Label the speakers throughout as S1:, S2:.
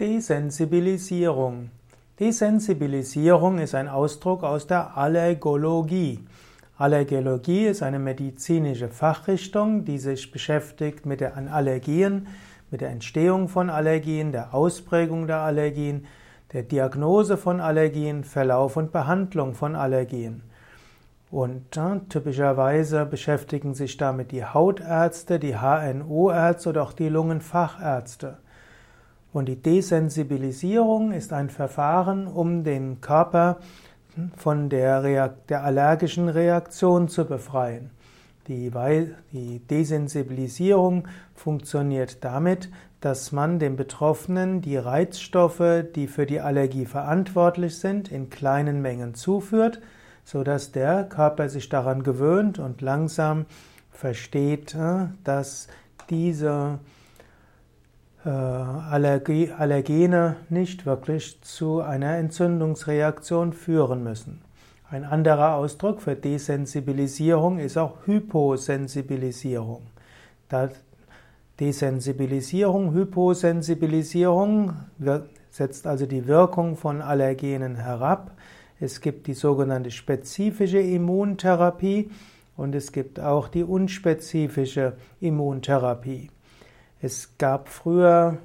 S1: Desensibilisierung. Desensibilisierung ist ein Ausdruck aus der Allergologie. Allergologie ist eine medizinische Fachrichtung, die sich beschäftigt mit den Allergien, mit der Entstehung von Allergien, der Ausprägung der Allergien, der Diagnose von Allergien, Verlauf und Behandlung von Allergien. Und äh, typischerweise beschäftigen sich damit die Hautärzte, die HNO-Ärzte oder auch die Lungenfachärzte. Und die Desensibilisierung ist ein Verfahren, um den Körper von der, der allergischen Reaktion zu befreien. Die, die Desensibilisierung funktioniert damit, dass man dem Betroffenen die Reizstoffe, die für die Allergie verantwortlich sind, in kleinen Mengen zuführt, so dass der Körper sich daran gewöhnt und langsam versteht, äh, dass diese Allergie, Allergene nicht wirklich zu einer Entzündungsreaktion führen müssen. Ein anderer Ausdruck für Desensibilisierung ist auch Hyposensibilisierung. Desensibilisierung, Hyposensibilisierung setzt also die Wirkung von Allergenen herab. Es gibt die sogenannte spezifische Immuntherapie und es gibt auch die unspezifische Immuntherapie. Es gab früher,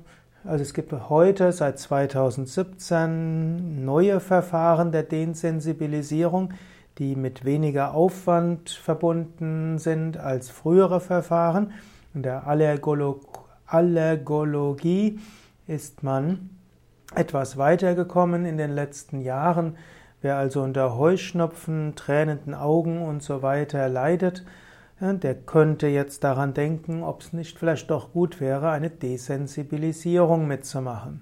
S1: also es gibt heute seit 2017 neue Verfahren der Desensibilisierung, die mit weniger Aufwand verbunden sind als frühere Verfahren. In der Allergolog Allergologie ist man etwas weitergekommen in den letzten Jahren. Wer also unter Heuschnupfen, tränenden Augen und so weiter leidet, der könnte jetzt daran denken, ob es nicht vielleicht doch gut wäre, eine Desensibilisierung mitzumachen.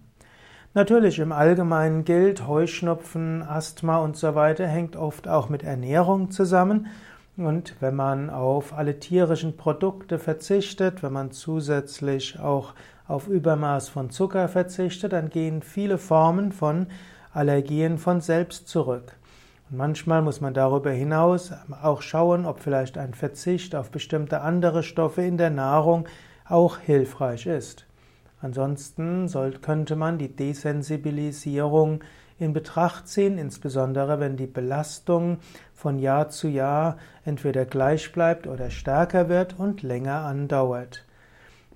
S1: Natürlich im Allgemeinen gilt, Heuschnupfen, Asthma und so weiter hängt oft auch mit Ernährung zusammen. Und wenn man auf alle tierischen Produkte verzichtet, wenn man zusätzlich auch auf Übermaß von Zucker verzichtet, dann gehen viele Formen von Allergien von selbst zurück. Manchmal muss man darüber hinaus auch schauen, ob vielleicht ein Verzicht auf bestimmte andere Stoffe in der Nahrung auch hilfreich ist. Ansonsten soll, könnte man die Desensibilisierung in Betracht ziehen, insbesondere wenn die Belastung von Jahr zu Jahr entweder gleich bleibt oder stärker wird und länger andauert.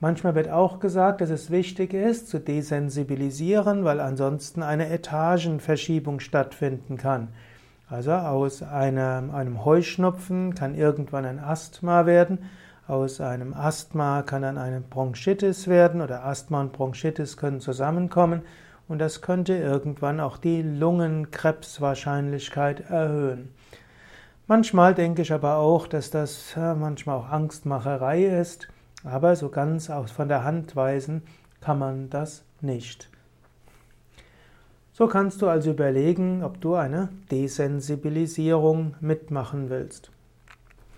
S1: Manchmal wird auch gesagt, dass es wichtig ist, zu desensibilisieren, weil ansonsten eine Etagenverschiebung stattfinden kann. Also aus einem, einem Heuschnupfen kann irgendwann ein Asthma werden, aus einem Asthma kann dann eine Bronchitis werden oder Asthma und Bronchitis können zusammenkommen und das könnte irgendwann auch die Lungenkrebswahrscheinlichkeit erhöhen. Manchmal denke ich aber auch, dass das manchmal auch Angstmacherei ist, aber so ganz von der Hand weisen kann man das nicht. So kannst du also überlegen, ob du eine Desensibilisierung mitmachen willst.